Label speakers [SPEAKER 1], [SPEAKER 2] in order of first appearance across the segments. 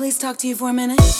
[SPEAKER 1] please talk to you for a minute?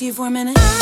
[SPEAKER 2] See
[SPEAKER 1] you for a minute.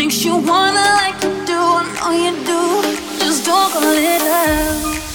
[SPEAKER 2] Things you wanna like to do, I
[SPEAKER 1] know you do. Just don't call it
[SPEAKER 2] little.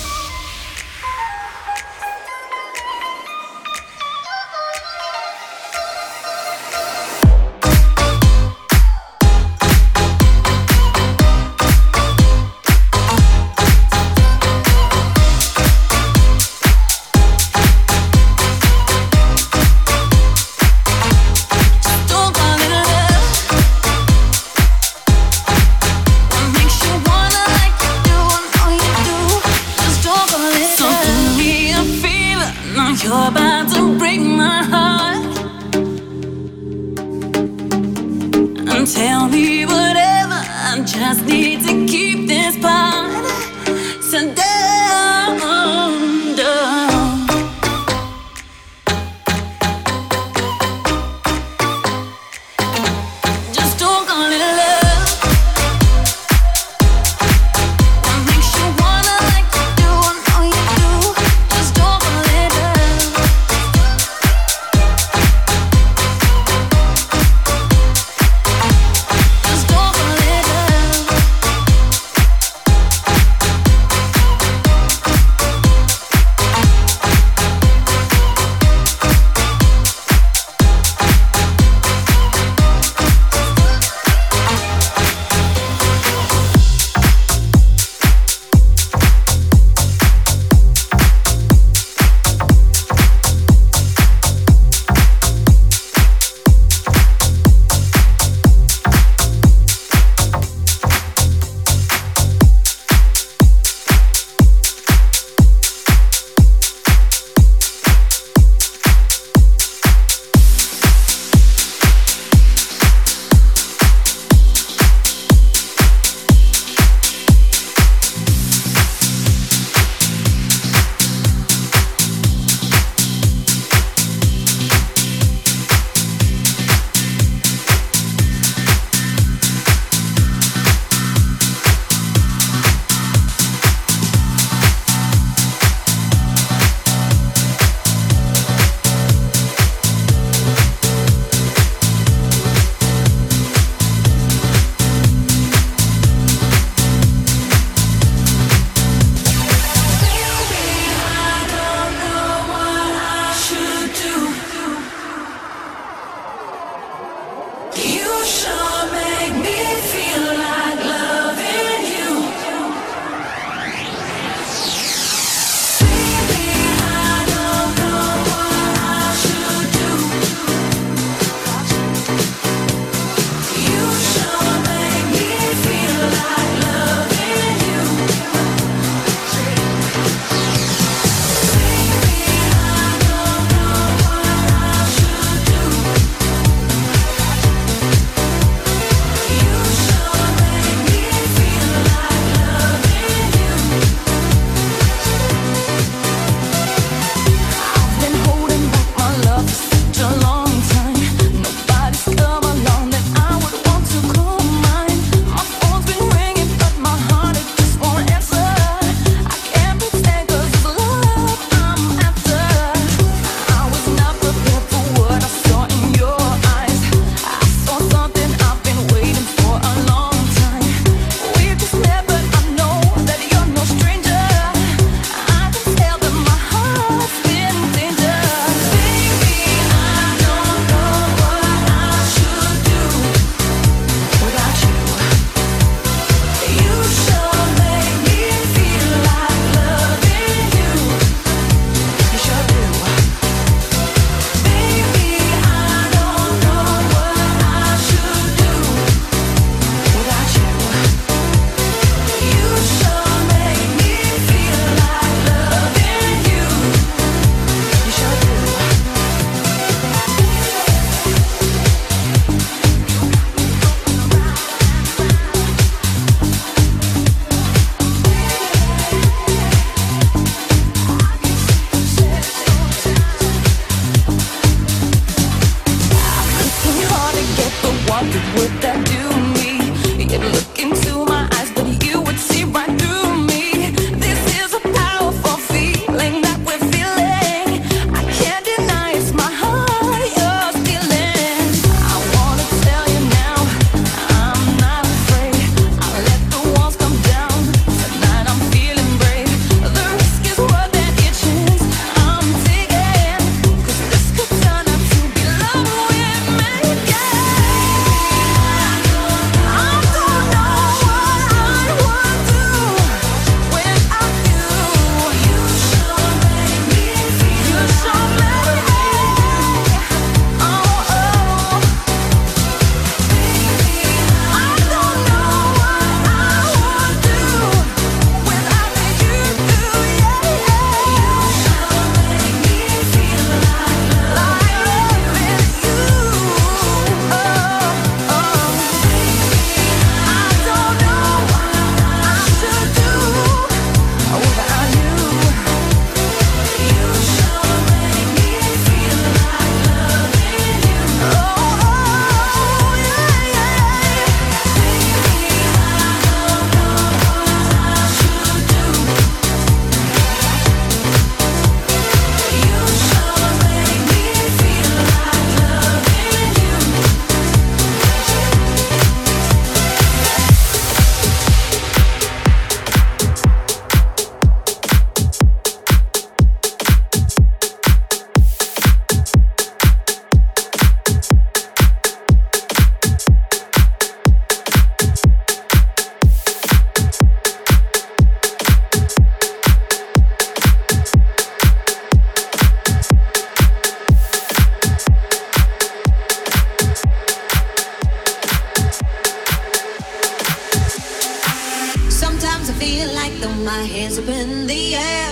[SPEAKER 3] My hands up in the air.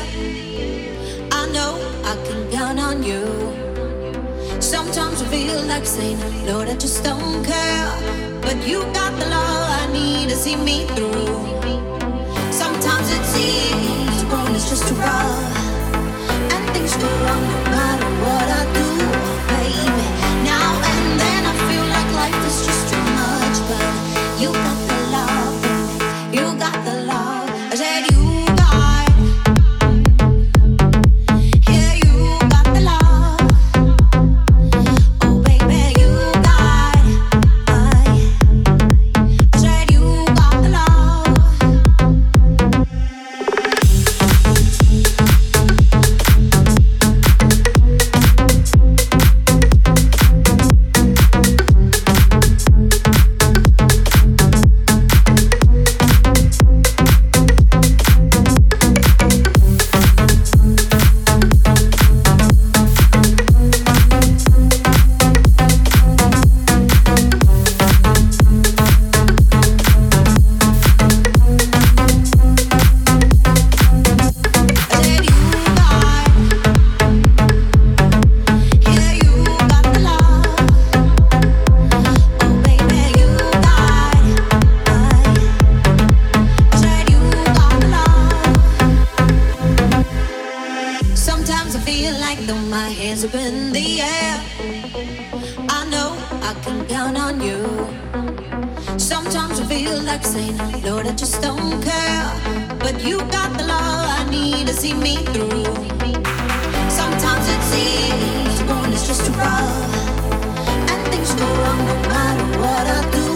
[SPEAKER 3] I know I can count on you. Sometimes I feel like saying, Lord, I just don't care. But you got the love I need to see me through. Sometimes it seems going is just too rough. And things go wrong feel like saying, Lord, I just don't care. But you got the love I need to see me through. Sometimes it seems going is just too rough. And things go wrong no matter what I do,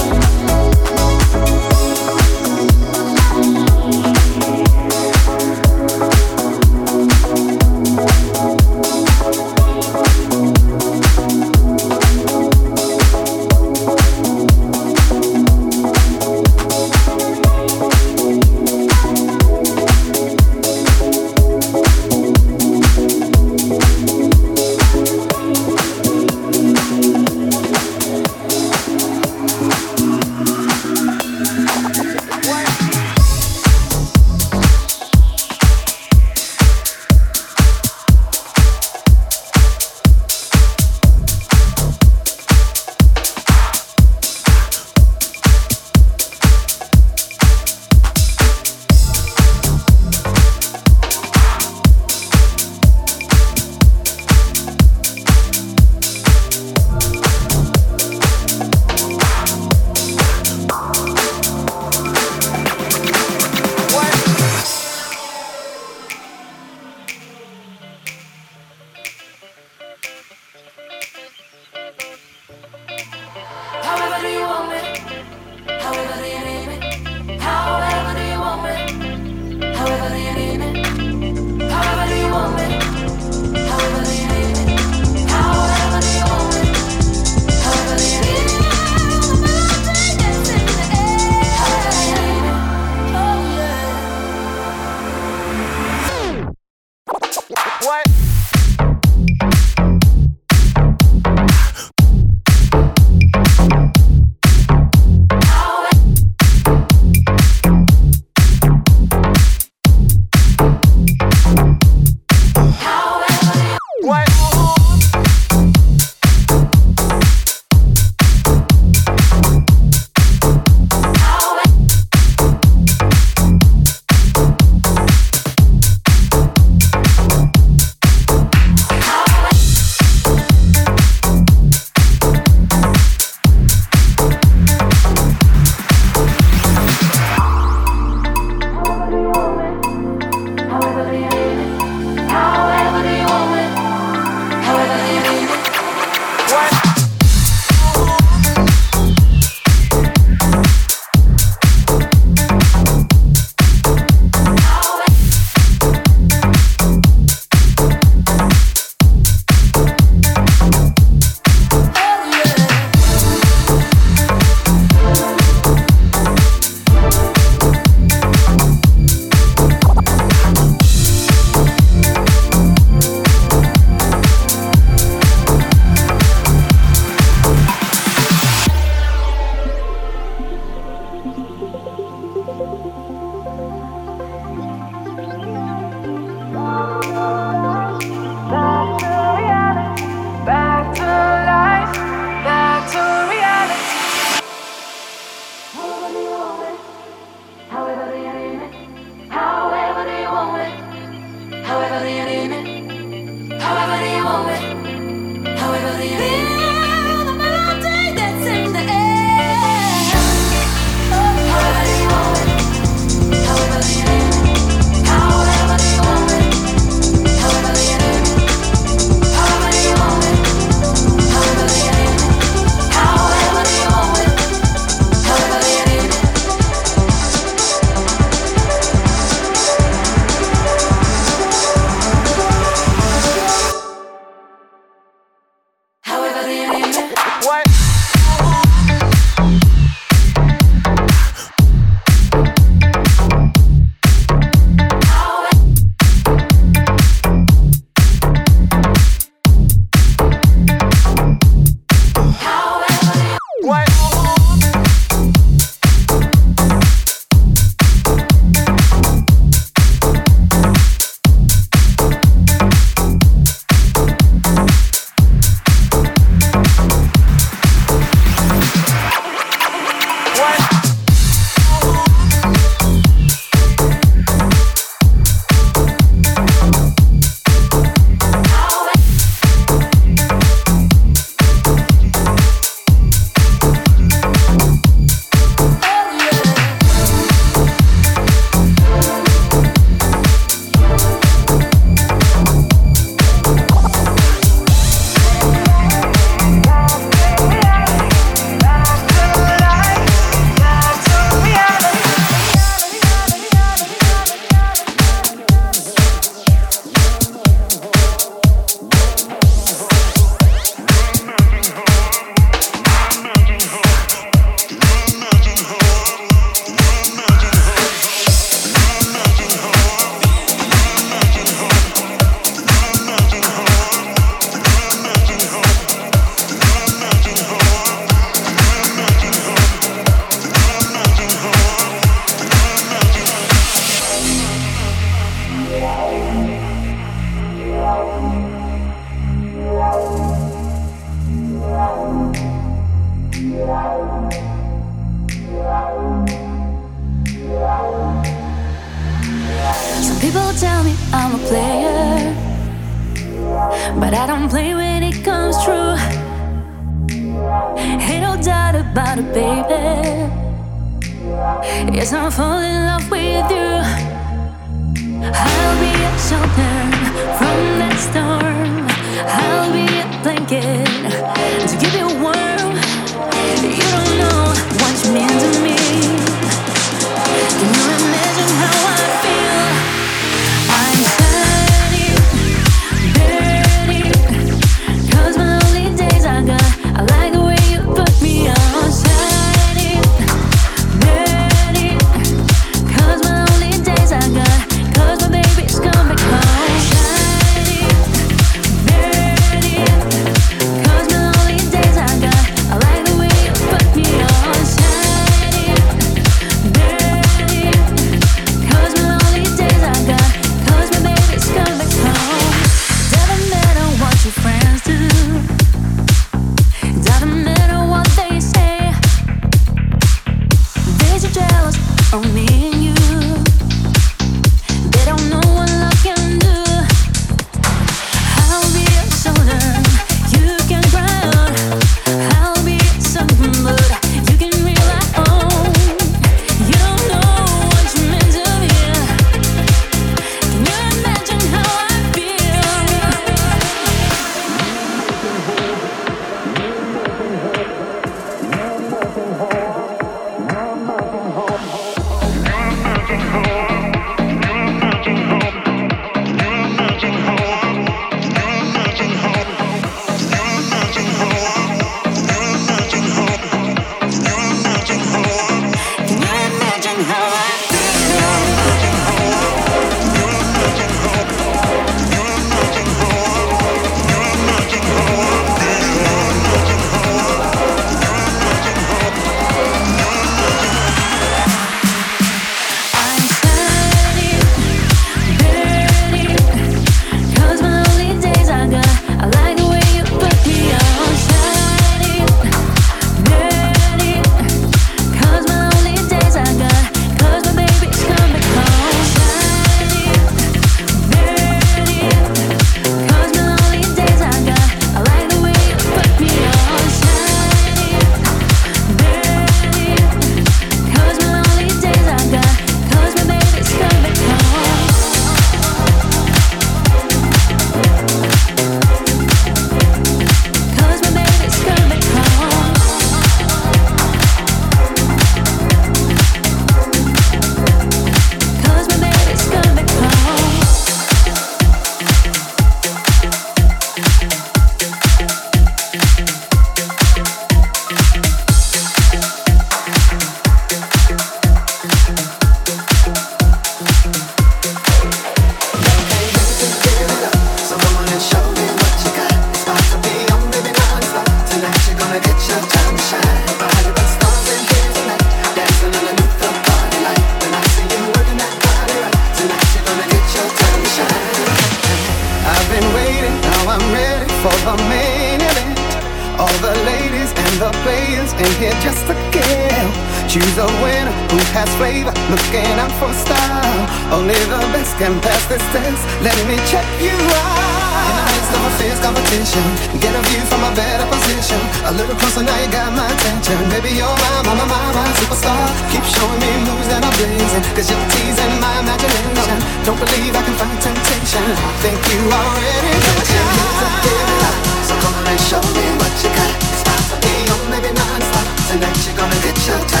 [SPEAKER 4] tonight you're gonna get your time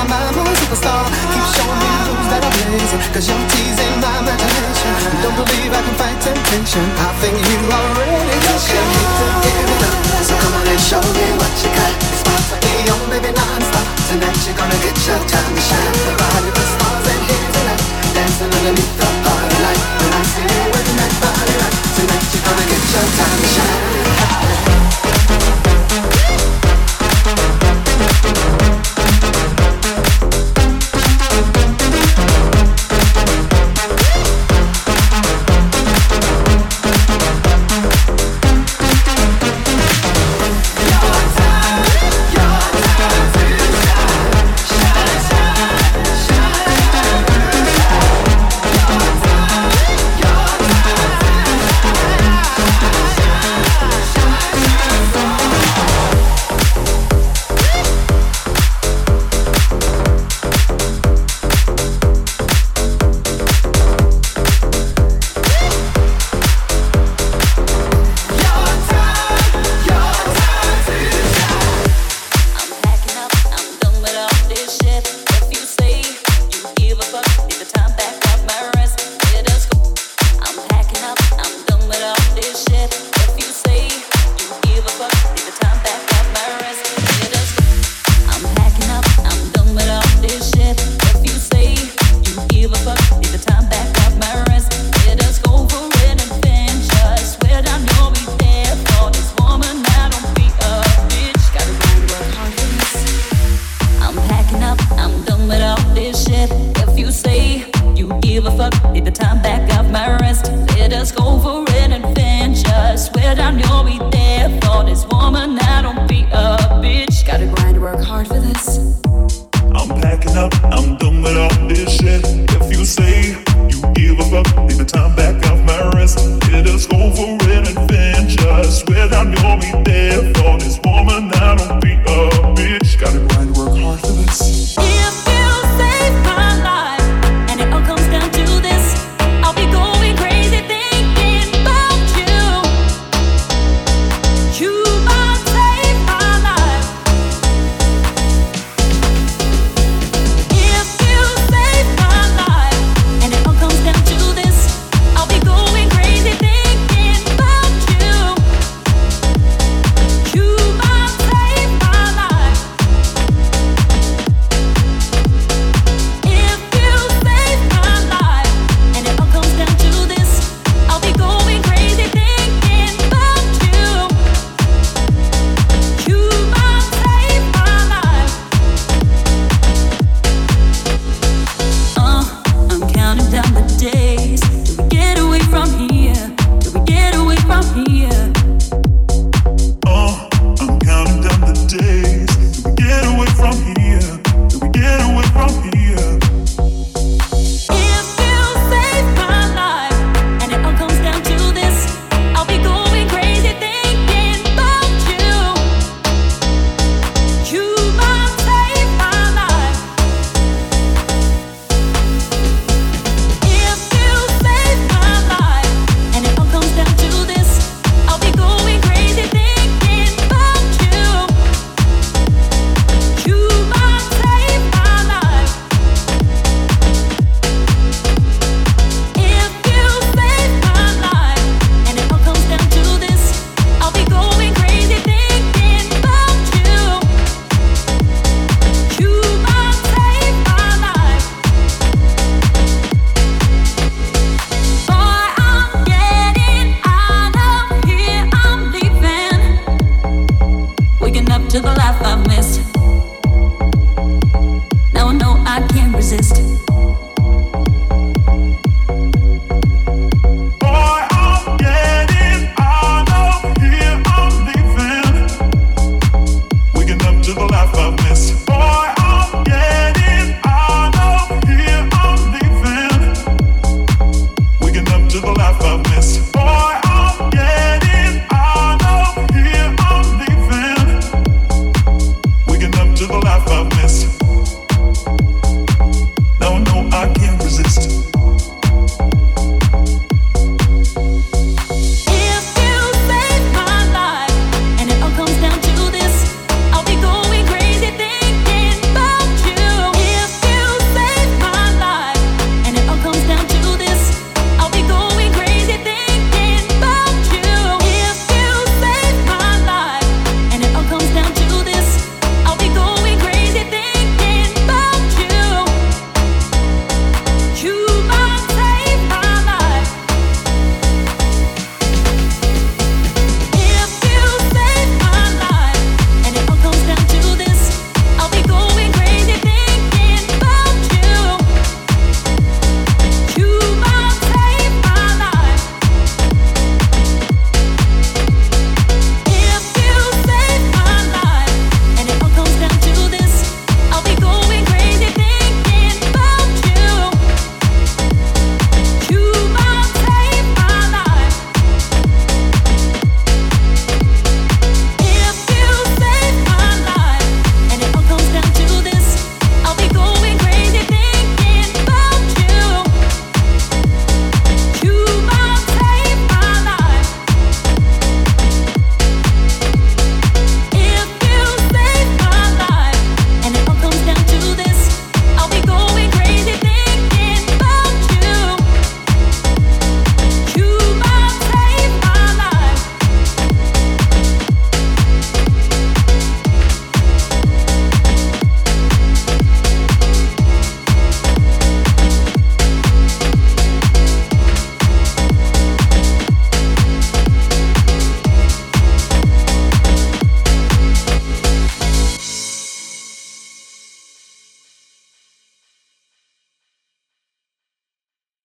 [SPEAKER 4] my mind more superstar. Keep showing me moves that are blazing, cause you're teasing my imagination. Don't believe I can fight temptation. I think you already know. Can't keep from giving up, so come on and show me what you got. It's my oh, baby, non-stop. Tonight you're gonna get your time to shine. The ride of the stars and here's the light. Dancing underneath the party light. When I see you working that body right. Tonight you're gonna get your time to shine.